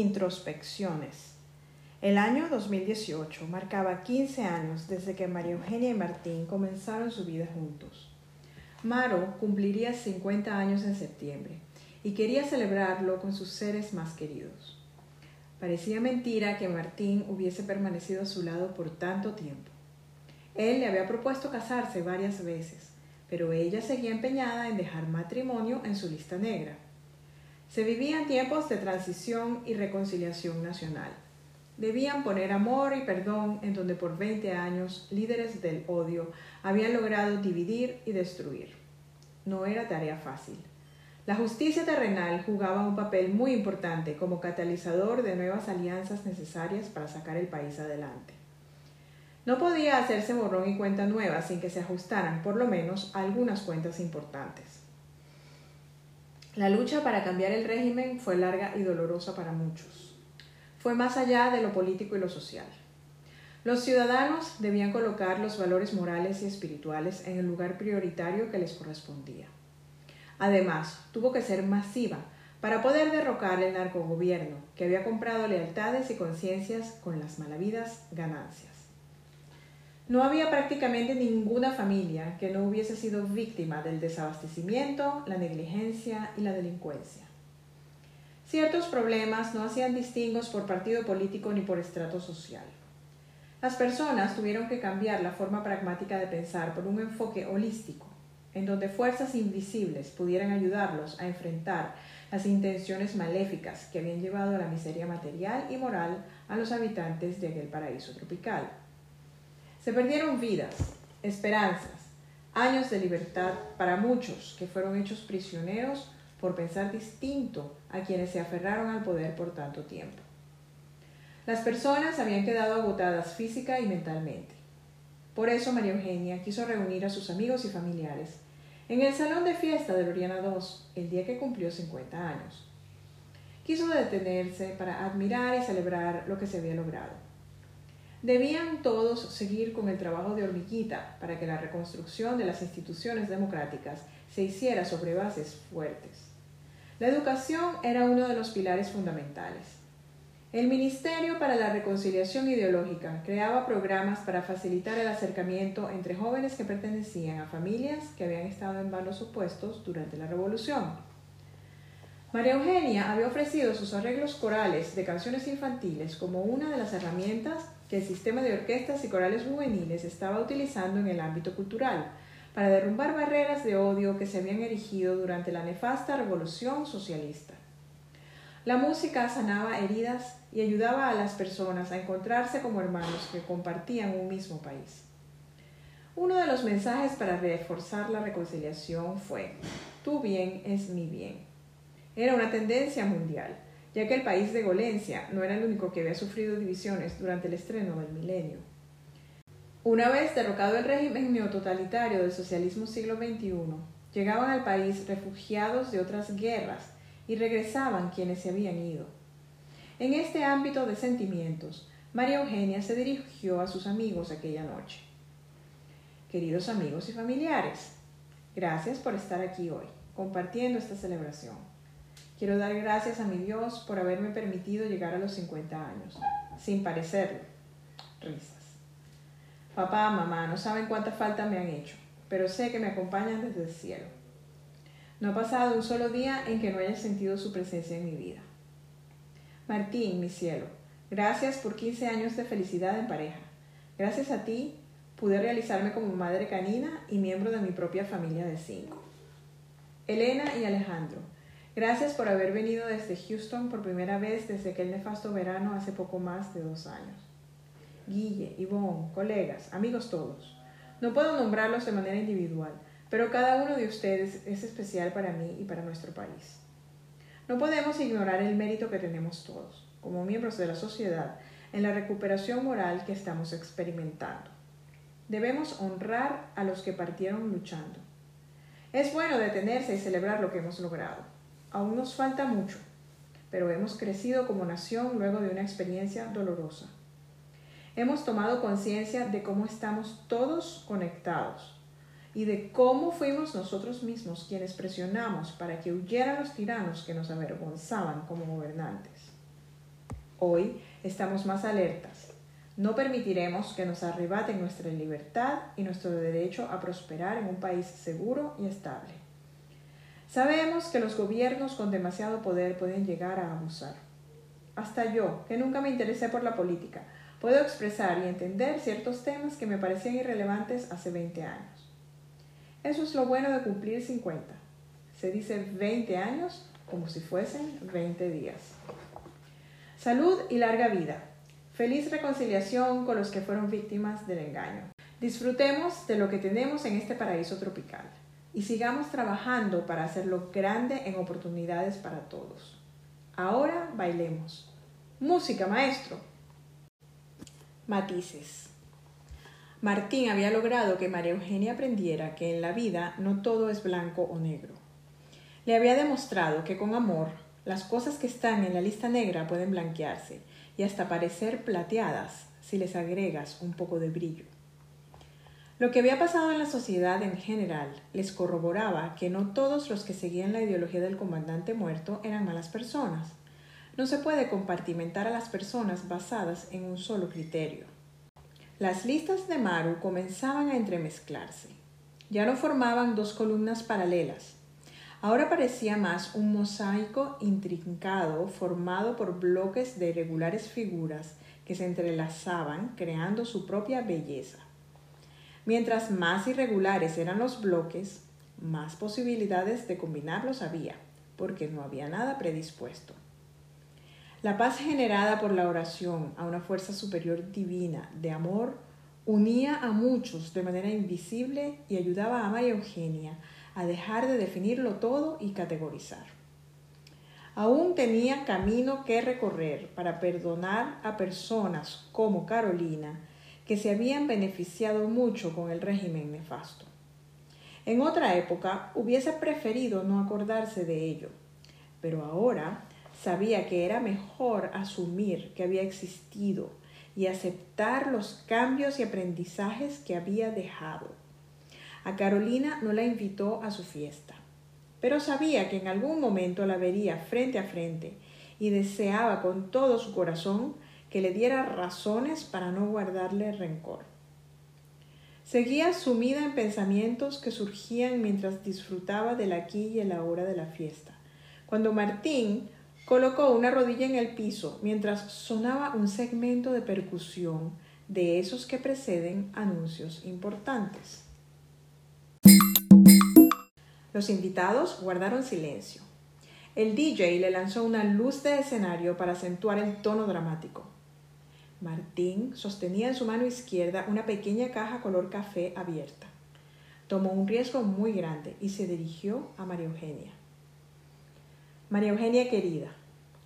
Introspecciones. El año 2018 marcaba 15 años desde que María Eugenia y Martín comenzaron su vida juntos. Maro cumpliría 50 años en septiembre y quería celebrarlo con sus seres más queridos. Parecía mentira que Martín hubiese permanecido a su lado por tanto tiempo. Él le había propuesto casarse varias veces, pero ella seguía empeñada en dejar matrimonio en su lista negra. Se vivían tiempos de transición y reconciliación nacional. Debían poner amor y perdón en donde por 20 años líderes del odio habían logrado dividir y destruir. No era tarea fácil. La justicia terrenal jugaba un papel muy importante como catalizador de nuevas alianzas necesarias para sacar el país adelante. No podía hacerse borrón y cuenta nueva sin que se ajustaran por lo menos algunas cuentas importantes. La lucha para cambiar el régimen fue larga y dolorosa para muchos. Fue más allá de lo político y lo social. Los ciudadanos debían colocar los valores morales y espirituales en el lugar prioritario que les correspondía. Además, tuvo que ser masiva para poder derrocar el narcogobierno que había comprado lealtades y conciencias con las malavidas ganancias. No había prácticamente ninguna familia que no hubiese sido víctima del desabastecimiento, la negligencia y la delincuencia. Ciertos problemas no hacían distingos por partido político ni por estrato social. Las personas tuvieron que cambiar la forma pragmática de pensar por un enfoque holístico, en donde fuerzas invisibles pudieran ayudarlos a enfrentar las intenciones maléficas que habían llevado a la miseria material y moral a los habitantes de aquel paraíso tropical. Se perdieron vidas, esperanzas, años de libertad para muchos que fueron hechos prisioneros por pensar distinto a quienes se aferraron al poder por tanto tiempo. Las personas habían quedado agotadas física y mentalmente. Por eso María Eugenia quiso reunir a sus amigos y familiares en el salón de fiesta de Loriana II el día que cumplió 50 años. Quiso detenerse para admirar y celebrar lo que se había logrado. Debían todos seguir con el trabajo de hormiguita para que la reconstrucción de las instituciones democráticas se hiciera sobre bases fuertes. La educación era uno de los pilares fundamentales. El Ministerio para la Reconciliación Ideológica creaba programas para facilitar el acercamiento entre jóvenes que pertenecían a familias que habían estado en bandos opuestos durante la Revolución. María Eugenia había ofrecido sus arreglos corales de canciones infantiles como una de las herramientas que el sistema de orquestas y corales juveniles estaba utilizando en el ámbito cultural para derrumbar barreras de odio que se habían erigido durante la nefasta revolución socialista. La música sanaba heridas y ayudaba a las personas a encontrarse como hermanos que compartían un mismo país. Uno de los mensajes para reforzar la reconciliación fue, tu bien es mi bien. Era una tendencia mundial ya que el país de Golencia no era el único que había sufrido divisiones durante el estreno del milenio. Una vez derrocado el régimen neototalitario del socialismo siglo XXI, llegaban al país refugiados de otras guerras y regresaban quienes se habían ido. En este ámbito de sentimientos, María Eugenia se dirigió a sus amigos aquella noche. Queridos amigos y familiares, gracias por estar aquí hoy, compartiendo esta celebración. Quiero dar gracias a mi Dios por haberme permitido llegar a los 50 años, sin parecerlo. Risas. Papá, mamá, no saben cuánta falta me han hecho, pero sé que me acompañan desde el cielo. No ha pasado un solo día en que no haya sentido su presencia en mi vida. Martín, mi cielo, gracias por 15 años de felicidad en pareja. Gracias a ti pude realizarme como madre canina y miembro de mi propia familia de cinco. Elena y Alejandro, Gracias por haber venido desde Houston por primera vez desde aquel nefasto verano hace poco más de dos años. Guille, Ivonne, colegas, amigos todos. No puedo nombrarlos de manera individual, pero cada uno de ustedes es especial para mí y para nuestro país. No podemos ignorar el mérito que tenemos todos, como miembros de la sociedad, en la recuperación moral que estamos experimentando. Debemos honrar a los que partieron luchando. Es bueno detenerse y celebrar lo que hemos logrado. Aún nos falta mucho, pero hemos crecido como nación luego de una experiencia dolorosa. Hemos tomado conciencia de cómo estamos todos conectados y de cómo fuimos nosotros mismos quienes presionamos para que huyeran los tiranos que nos avergonzaban como gobernantes. Hoy estamos más alertas. No permitiremos que nos arrebaten nuestra libertad y nuestro derecho a prosperar en un país seguro y estable. Sabemos que los gobiernos con demasiado poder pueden llegar a abusar. Hasta yo, que nunca me interesé por la política, puedo expresar y entender ciertos temas que me parecían irrelevantes hace 20 años. Eso es lo bueno de cumplir 50. Se dice 20 años como si fuesen 20 días. Salud y larga vida. Feliz reconciliación con los que fueron víctimas del engaño. Disfrutemos de lo que tenemos en este paraíso tropical y sigamos trabajando para hacerlo grande en oportunidades para todos. Ahora bailemos. Música, maestro. Matices. Martín había logrado que María Eugenia aprendiera que en la vida no todo es blanco o negro. Le había demostrado que con amor las cosas que están en la lista negra pueden blanquearse y hasta parecer plateadas si les agregas un poco de brillo. Lo que había pasado en la sociedad en general les corroboraba que no todos los que seguían la ideología del comandante muerto eran malas personas. No se puede compartimentar a las personas basadas en un solo criterio. Las listas de Maru comenzaban a entremezclarse. Ya no formaban dos columnas paralelas. Ahora parecía más un mosaico intrincado formado por bloques de irregulares figuras que se entrelazaban creando su propia belleza. Mientras más irregulares eran los bloques, más posibilidades de combinarlos había, porque no había nada predispuesto. La paz generada por la oración a una fuerza superior divina de amor unía a muchos de manera invisible y ayudaba a María Eugenia a dejar de definirlo todo y categorizar. Aún tenía camino que recorrer para perdonar a personas como Carolina, que se habían beneficiado mucho con el régimen nefasto. En otra época hubiese preferido no acordarse de ello, pero ahora sabía que era mejor asumir que había existido y aceptar los cambios y aprendizajes que había dejado. A Carolina no la invitó a su fiesta, pero sabía que en algún momento la vería frente a frente y deseaba con todo su corazón que le diera razones para no guardarle rencor. Seguía sumida en pensamientos que surgían mientras disfrutaba del aquí y el ahora de la fiesta, cuando Martín colocó una rodilla en el piso mientras sonaba un segmento de percusión de esos que preceden anuncios importantes. Los invitados guardaron silencio. El DJ le lanzó una luz de escenario para acentuar el tono dramático. Martín sostenía en su mano izquierda una pequeña caja color café abierta. Tomó un riesgo muy grande y se dirigió a María Eugenia. María Eugenia querida,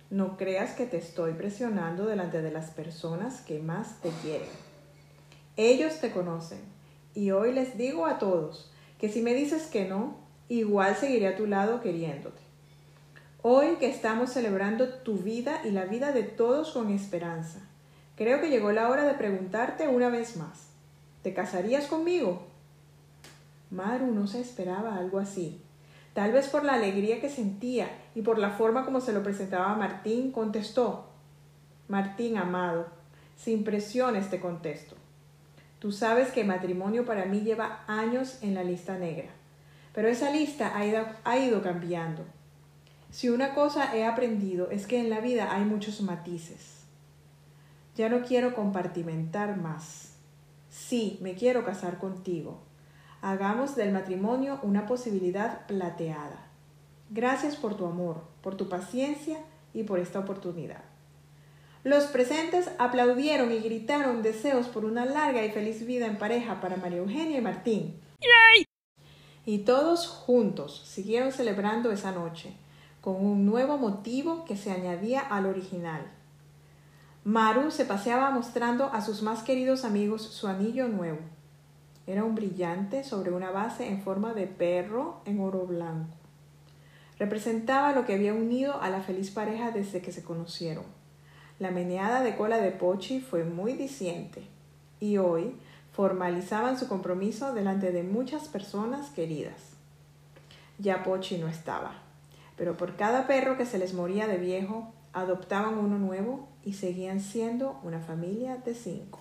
no creas que te estoy presionando delante de las personas que más te quieren. Ellos te conocen y hoy les digo a todos que si me dices que no, igual seguiré a tu lado queriéndote. Hoy que estamos celebrando tu vida y la vida de todos con esperanza, Creo que llegó la hora de preguntarte una vez más. ¿Te casarías conmigo? Maru no se esperaba algo así. Tal vez por la alegría que sentía y por la forma como se lo presentaba a Martín, contestó. Martín, amado, sin presiones te contesto. Tú sabes que matrimonio para mí lleva años en la lista negra, pero esa lista ha ido, ha ido cambiando. Si una cosa he aprendido es que en la vida hay muchos matices. Ya no quiero compartimentar más. Sí, me quiero casar contigo. Hagamos del matrimonio una posibilidad plateada. Gracias por tu amor, por tu paciencia y por esta oportunidad. Los presentes aplaudieron y gritaron deseos por una larga y feliz vida en pareja para María Eugenia y Martín. Y todos juntos siguieron celebrando esa noche, con un nuevo motivo que se añadía al original Maru se paseaba mostrando a sus más queridos amigos su anillo nuevo. Era un brillante sobre una base en forma de perro en oro blanco. Representaba lo que había unido a la feliz pareja desde que se conocieron. La meneada de cola de Pochi fue muy diciente y hoy formalizaban su compromiso delante de muchas personas queridas. Ya Pochi no estaba, pero por cada perro que se les moría de viejo, adoptaban uno nuevo y seguían siendo una familia de cinco.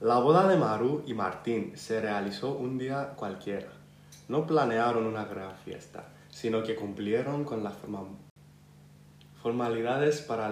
La boda de Maru y Martín se realizó un día cualquiera. No planearon una gran fiesta, sino que cumplieron con las formalidades para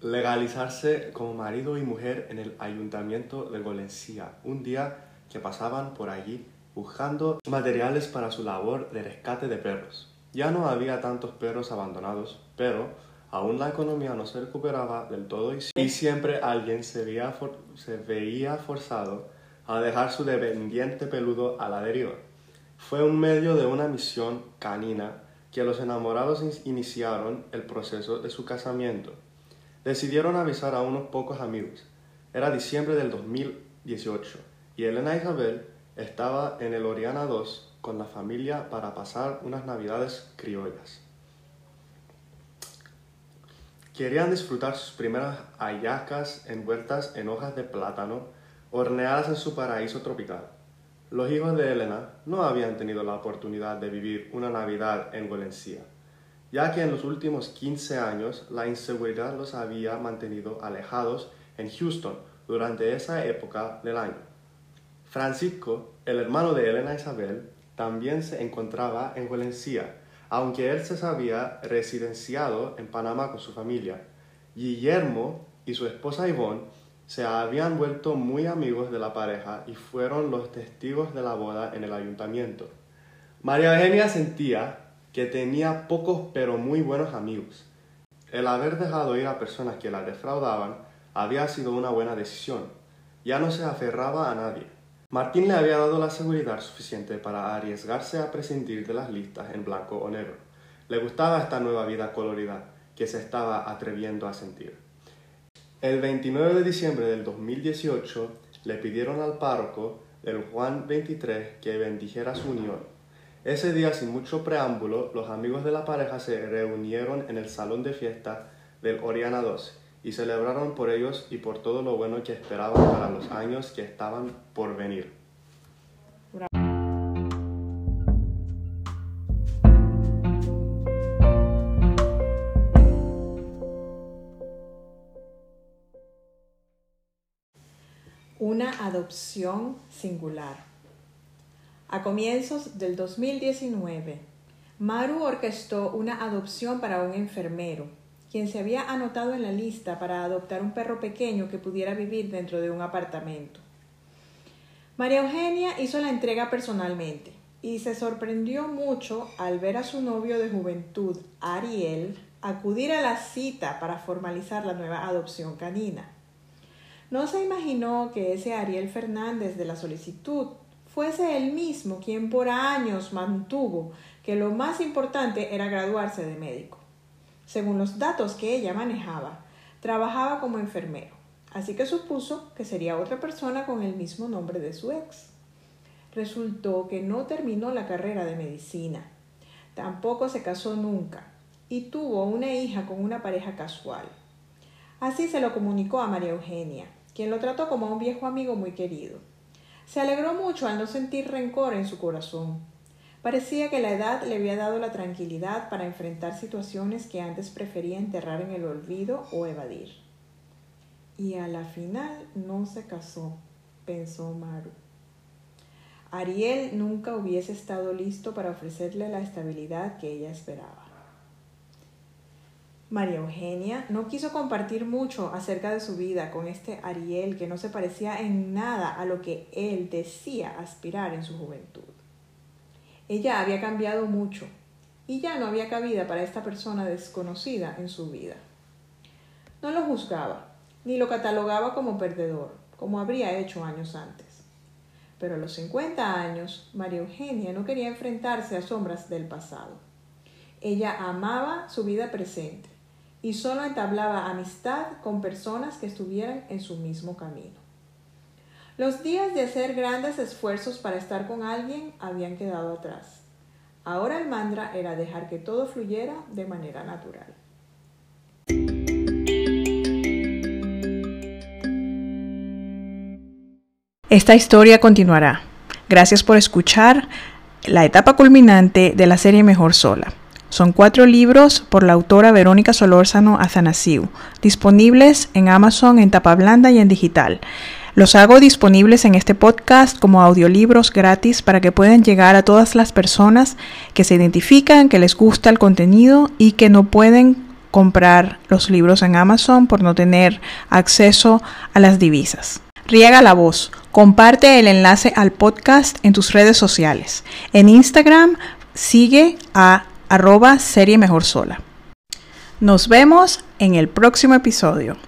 legalizarse como marido y mujer en el ayuntamiento de Valencia, un día que pasaban por allí buscando materiales para su labor de rescate de perros. Ya no había tantos perros abandonados, pero Aún la economía no se recuperaba del todo y, siempre alguien se veía, se veía forzado a dejar su dependiente peludo a la deriva. Fue un medio de una misión canina que los enamorados iniciaron el proceso de su casamiento. Decidieron avisar a unos pocos amigos. Era diciembre del 2018 y Elena Isabel estaba en el Oriana 2 con la familia para pasar unas navidades criollas. Querían disfrutar sus primeras hallacas envueltas en hojas de plátano, horneadas en su paraíso tropical. Los hijos de Elena no habían tenido la oportunidad de vivir una Navidad en Valencia, ya que en los últimos 15 años la inseguridad los había mantenido alejados en Houston durante esa época del año. Francisco, el hermano de Elena Isabel, también se encontraba en Valencia, aunque él se había residenciado en Panamá con su familia. Guillermo y su esposa Yvonne se habían vuelto muy amigos de la pareja y fueron los testigos de la boda en el ayuntamiento. María Eugenia sentía que tenía pocos pero muy buenos amigos. El haber dejado ir a personas que la defraudaban había sido una buena decisión. Ya no se aferraba a nadie. Martín le había dado la seguridad suficiente para arriesgarse a prescindir de las listas en blanco o negro. Le gustaba esta nueva vida colorida que se estaba atreviendo a sentir. El 29 de diciembre del 2018 le pidieron al párroco del Juan 23 que bendijera su unión. Ese día, sin mucho preámbulo, los amigos de la pareja se reunieron en el salón de fiesta del Oriana 12 y celebraron por ellos y por todo lo bueno que esperaban para los años que estaban por venir. Adopción singular. A comienzos del 2019, Maru orquestó una adopción para un enfermero quien se había anotado en la lista para adoptar un perro pequeño que pudiera vivir dentro de un apartamento. María Eugenia hizo la entrega personalmente y se sorprendió mucho al ver a su novio de juventud, Ariel, acudir a la cita para formalizar la nueva adopción canina. No se imaginó que ese Ariel Fernández de la solicitud fuese el mismo quien por años mantuvo que lo más importante era graduarse de médico. Según los datos que ella manejaba, trabajaba como enfermero, así que supuso que sería otra persona con el mismo nombre de su ex. Resultó que no terminó la carrera de medicina, tampoco se casó nunca y tuvo una hija con una pareja casual. Así se lo comunicó a María Eugenia, quien lo trató como a un viejo amigo muy querido. Se alegró mucho al no sentir rencor en su corazón Parecía que la edad le había dado la tranquilidad para enfrentar situaciones que antes prefería enterrar en el olvido o evadir. Y a la final no se casó, pensó Maru. Ariel nunca hubiese estado listo para ofrecerle la estabilidad que ella esperaba. María Eugenia no quiso compartir mucho acerca de su vida con este Ariel que no se parecía en nada a lo que él decía aspirar en su juventud. Ella había cambiado mucho y ya no había cabida para esta persona desconocida en su vida. No lo juzgaba, ni lo catalogaba como perdedor, como habría hecho años antes. Pero a los 50 años, María Eugenia no quería enfrentarse a sombras del pasado. Ella amaba su vida presente y solo entablaba amistad con personas que estuvieran en su mismo camino. Los días de hacer grandes esfuerzos para estar con alguien habían quedado atrás. Ahora el mantra era dejar que todo fluyera de manera natural. Esta historia continuará. Gracias por escuchar la etapa culminante de la serie Mejor Sola. Son cuatro libros por la autora Verónica Solórzano Azanasiu, disponibles en Amazon en tapa blanda y en digital. Los hago disponibles en este podcast como audiolibros gratis para que puedan llegar a todas las personas que se identifican, que les gusta el contenido y que no pueden comprar los libros en Amazon por no tener acceso a las divisas. Riega la voz. Comparte el enlace al podcast en tus redes sociales. En Instagram sigue a arroba serie mejor sola. Nos vemos en el próximo episodio.